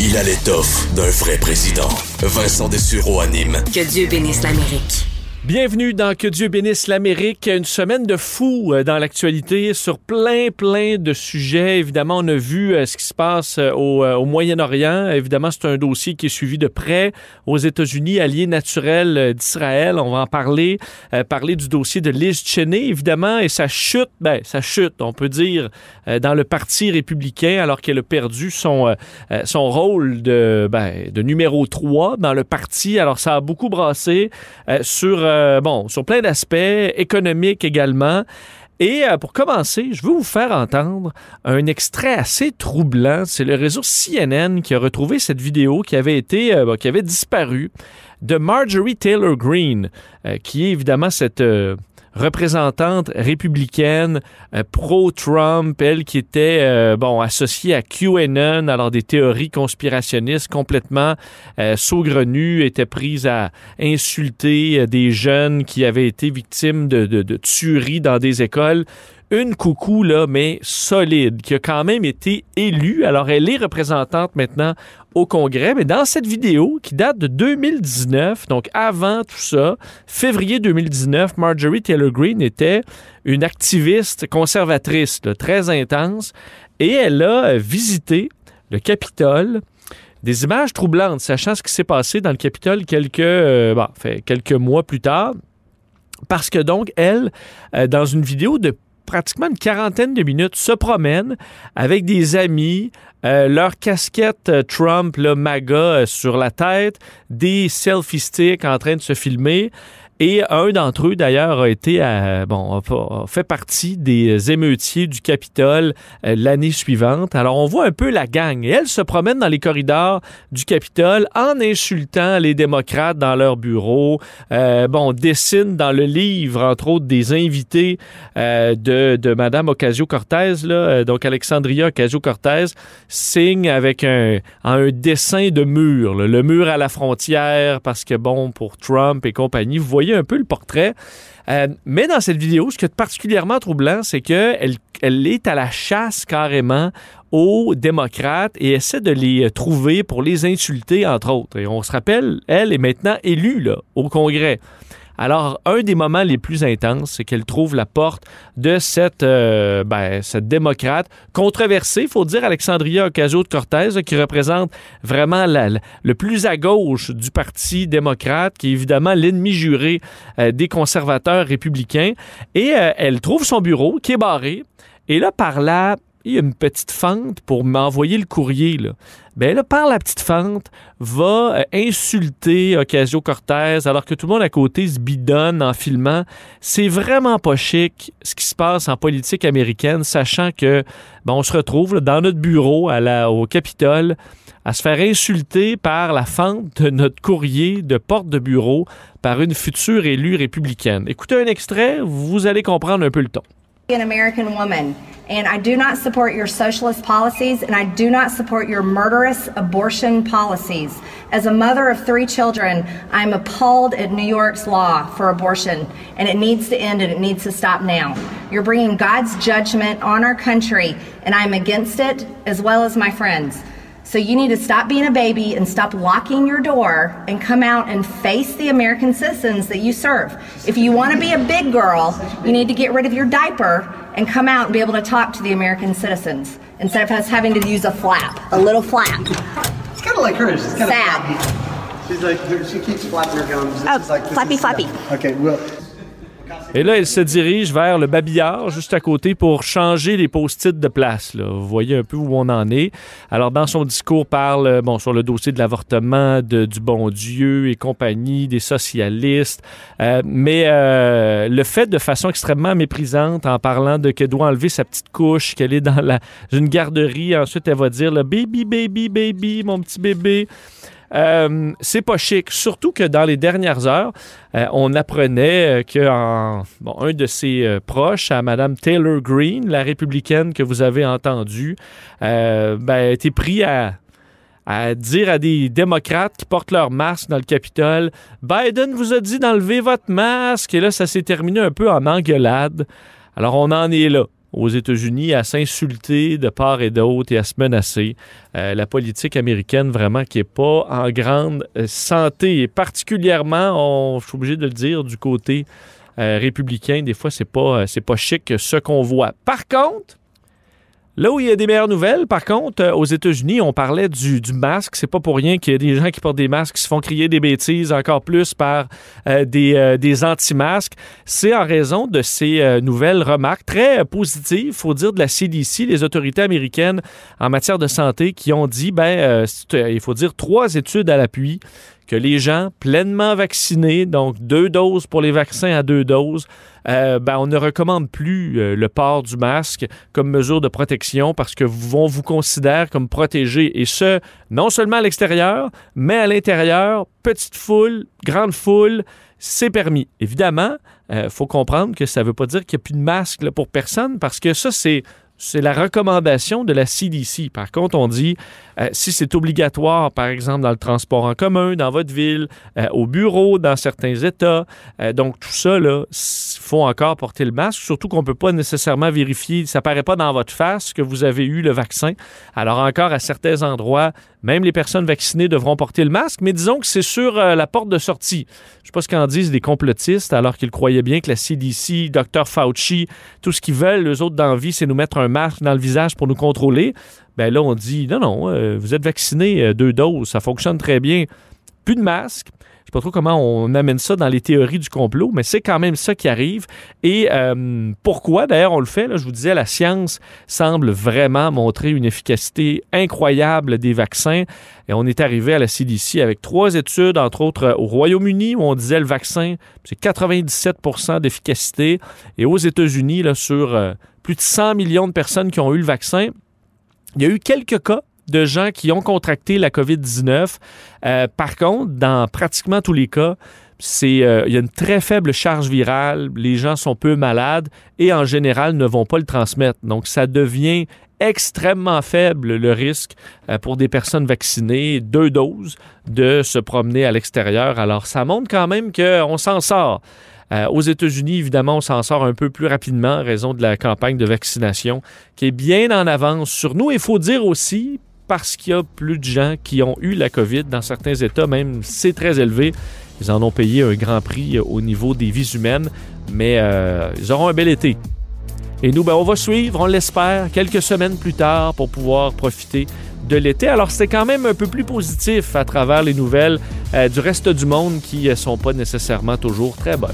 Il a l'étoffe d'un vrai président. Vincent Dessureau anime. Que Dieu bénisse l'Amérique. Bienvenue dans Que Dieu bénisse l'Amérique. Une semaine de fou euh, dans l'actualité sur plein, plein de sujets. Évidemment, on a vu euh, ce qui se passe euh, au, Moyen-Orient. Évidemment, c'est un dossier qui est suivi de près aux États-Unis, alliés naturels d'Israël. On va en parler. parler du dossier de Liz Cheney, évidemment, et sa chute, ben, sa chute, on peut dire, dans le Parti républicain, alors qu'elle a perdu son, son rôle de, ben, de numéro 3 dans le parti. Alors, ça a beaucoup brassé sur euh, bon, sur plein d'aspects, économiques également. Et euh, pour commencer, je veux vous faire entendre un extrait assez troublant. C'est le réseau CNN qui a retrouvé cette vidéo qui avait été, euh, qui avait disparu de Marjorie Taylor Greene, qui est évidemment cette représentante républicaine euh, pro-Trump, elle qui était euh, bon associée à QAnon, alors des théories conspirationnistes complètement euh, saugrenues, était prise à insulter des jeunes qui avaient été victimes de, tueries dans des écoles une coucou, là, mais solide, qui a quand même été élue. Alors, elle est représentante maintenant au Congrès, mais dans cette vidéo qui date de 2019, donc avant tout ça, février 2019, Marjorie Taylor Greene était une activiste conservatrice très intense et elle a visité le Capitole des images troublantes, sachant ce qui s'est passé dans le Capitole quelques, euh, bon, fait, quelques mois plus tard. Parce que donc, elle, euh, dans une vidéo de pratiquement une quarantaine de minutes, se promènent avec des amis, euh, leur casquette euh, Trump, le MAGA euh, sur la tête, des selfie sticks en train de se filmer. Et un d'entre eux, d'ailleurs, a été, bon, a, fait partie des émeutiers du Capitole euh, l'année suivante. Alors, on voit un peu la gang. Et elle se promène dans les corridors du Capitole en insultant les démocrates dans leur bureau. Euh, bon, on dessine dans le livre, entre autres, des invités euh, de, de Madame Ocasio-Cortez, donc Alexandria Ocasio-Cortez, signe avec un dessin de mur, le mur à la frontière, parce que, bon, pour Trump et compagnie, vous voyez un peu le portrait. Euh, mais dans cette vidéo, ce qui est particulièrement troublant, c'est qu'elle elle est à la chasse carrément aux démocrates et essaie de les trouver pour les insulter, entre autres. Et on se rappelle, elle est maintenant élue au Congrès. Alors, un des moments les plus intenses, c'est qu'elle trouve la porte de cette, euh, ben, démocrate controversée, il faut dire, Alexandria Ocasio-Cortez, qui représente vraiment le plus à gauche du Parti démocrate, qui est évidemment l'ennemi juré euh, des conservateurs républicains. Et euh, elle trouve son bureau qui est barré. Et là, par là, il y a une petite fente pour m'envoyer le courrier. Là. Ben là, par la petite fente, va euh, insulter Ocasio-Cortez alors que tout le monde à côté se bidonne en filmant. C'est vraiment pas chic ce qui se passe en politique américaine, sachant que ben, on se retrouve dans notre bureau à la, au Capitole à se faire insulter par la fente de notre courrier de porte de bureau par une future élue républicaine. Écoutez un extrait, vous allez comprendre un peu le ton. An American woman, and I do not support your socialist policies, and I do not support your murderous abortion policies. As a mother of three children, I'm appalled at New York's law for abortion, and it needs to end and it needs to stop now. You're bringing God's judgment on our country, and I'm against it, as well as my friends. So you need to stop being a baby and stop locking your door and come out and face the American citizens that you serve. If you want to be a big girl, you need to get rid of your diaper and come out and be able to talk to the American citizens instead of us having to use a flap, a little flap. It's kind of like hers. It's kind Sad. Of She's like, she keeps flapping her gums. Oh, this oh, like, flappy, is, flappy. Okay, well, Et là, elle se dirige vers le babillard, juste à côté, pour changer les post-it de place. Là. Vous voyez un peu où on en est. Alors, dans son discours, parle euh, bon, sur le dossier de l'avortement, du bon Dieu et compagnie, des socialistes. Euh, mais euh, le fait de façon extrêmement méprisante, en parlant de qu'elle doit enlever sa petite couche, qu'elle est dans la, une garderie. Ensuite, elle va dire, le baby, baby, baby, mon petit bébé. Euh, c'est pas chic, surtout que dans les dernières heures, euh, on apprenait euh, qu'un bon, un de ses proches, à Mme Taylor Greene, la républicaine que vous avez entendue, ben, a été pris à, à dire à des démocrates qui portent leur masque dans le Capitole, Biden vous a dit d'enlever votre masque, et là, ça s'est terminé un peu en engueulade. Alors, on en est là. Aux États-Unis à s'insulter de part et d'autre et à se menacer. Euh, la politique américaine, vraiment, qui n'est pas en grande euh, santé, et particulièrement, on, je suis obligé de le dire, du côté euh, républicain, des fois, c'est pas, c'est pas chic ce qu'on voit. Par contre, Là où il y a des meilleures nouvelles, par contre, euh, aux États-Unis, on parlait du, du masque. C'est pas pour rien qu'il y a des gens qui portent des masques qui se font crier des bêtises encore plus par euh, des, euh, des anti-masques. C'est en raison de ces nouvelles remarques très positives, faut dire, de la CDC, les autorités américaines en matière de santé, qui ont dit, ben, il faut dire, trois études à l'appui que les gens pleinement vaccinés, donc deux doses pour les vaccins à deux doses, euh, ben, on ne recommande plus euh, le port du masque comme mesure de protection parce que vont vous considère comme protégé et ce, non seulement à l'extérieur, mais à l'intérieur, petite foule, grande foule, c'est permis. Évidemment, il euh, faut comprendre que ça ne veut pas dire qu'il n'y a plus de masque pour personne parce que ça, c'est c'est la recommandation de la CDC. Par contre, on dit, euh, si c'est obligatoire, par exemple, dans le transport en commun, dans votre ville, euh, au bureau, dans certains États, euh, donc tout ça, il faut encore porter le masque, surtout qu'on ne peut pas nécessairement vérifier, ça ne paraît pas dans votre face que vous avez eu le vaccin. Alors encore, à certains endroits, même les personnes vaccinées devront porter le masque, mais disons que c'est sur la porte de sortie. Je ne sais pas ce qu'en disent des complotistes, alors qu'ils croyaient bien que la CDC, Dr. Fauci, tout ce qu'ils veulent, les autres d'envie, c'est nous mettre un masque dans le visage pour nous contrôler. Ben là, on dit non, non, euh, vous êtes vacciné euh, deux doses, ça fonctionne très bien. Plus de masque. Je sais pas trop comment on amène ça dans les théories du complot, mais c'est quand même ça qui arrive. Et euh, pourquoi, d'ailleurs, on le fait? Là, je vous disais, la science semble vraiment montrer une efficacité incroyable des vaccins. Et on est arrivé à la CDC avec trois études, entre autres au Royaume-Uni, où on disait le vaccin, c'est 97% d'efficacité. Et aux États-Unis, sur plus de 100 millions de personnes qui ont eu le vaccin. Il y a eu quelques cas de gens qui ont contracté la COVID-19. Euh, par contre, dans pratiquement tous les cas, c'est, euh, il y a une très faible charge virale, les gens sont peu malades et en général ne vont pas le transmettre. Donc, ça devient extrêmement faible le risque euh, pour des personnes vaccinées, deux doses, de se promener à l'extérieur. Alors, ça montre quand même qu'on s'en sort. Euh, aux États-Unis, évidemment, on s'en sort un peu plus rapidement en raison de la campagne de vaccination qui est bien en avance sur nous. Il faut dire aussi, parce qu'il y a plus de gens qui ont eu la COVID dans certains États, même c'est très élevé. Ils en ont payé un grand prix au niveau des vies humaines, mais euh, ils auront un bel été. Et nous, ben, on va suivre, on l'espère, quelques semaines plus tard pour pouvoir profiter de l'été. Alors, c'est quand même un peu plus positif à travers les nouvelles euh, du reste du monde qui ne sont pas nécessairement toujours très bonnes.